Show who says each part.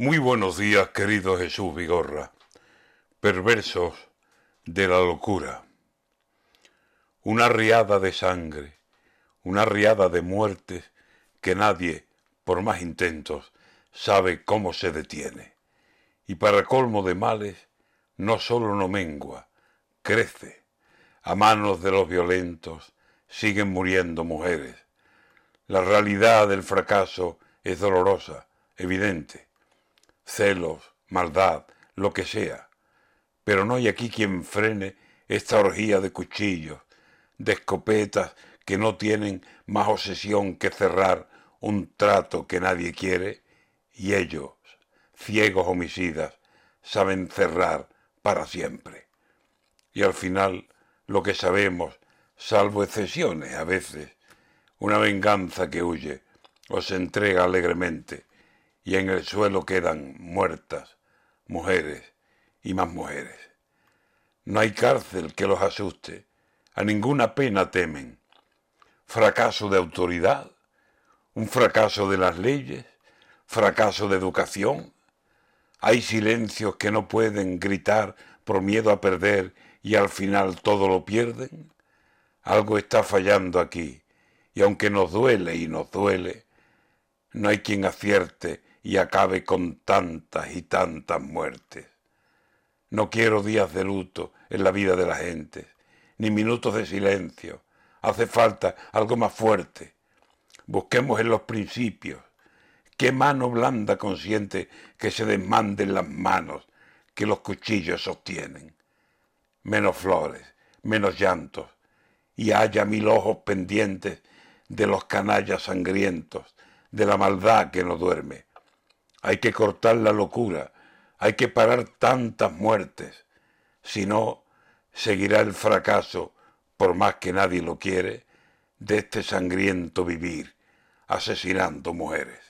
Speaker 1: Muy buenos días, querido Jesús Vigorra, perversos de la locura. Una riada de sangre, una riada de muertes que nadie, por más intentos, sabe cómo se detiene. Y para colmo de males, no solo no mengua, crece. A manos de los violentos siguen muriendo mujeres. La realidad del fracaso es dolorosa, evidente celos, maldad, lo que sea. Pero no hay aquí quien frene esta orgía de cuchillos, de escopetas que no tienen más obsesión que cerrar un trato que nadie quiere, y ellos, ciegos homicidas, saben cerrar para siempre. Y al final, lo que sabemos, salvo excepciones a veces, una venganza que huye o se entrega alegremente, y en el suelo quedan muertas mujeres y más mujeres. No hay cárcel que los asuste, a ninguna pena temen. Fracaso de autoridad, un fracaso de las leyes, fracaso de educación. Hay silencios que no pueden gritar por miedo a perder y al final todo lo pierden. Algo está fallando aquí y aunque nos duele y nos duele, no hay quien acierte y acabe con tantas y tantas muertes. No quiero días de luto en la vida de la gente, ni minutos de silencio. Hace falta algo más fuerte. Busquemos en los principios. ¿Qué mano blanda consciente que se desmanden las manos que los cuchillos sostienen? Menos flores, menos llantos, y haya mil ojos pendientes de los canallas sangrientos, de la maldad que no duerme hay que cortar la locura, hay que parar tantas muertes, si no, seguirá el fracaso, por más que nadie lo quiere, de este sangriento vivir, asesinando mujeres.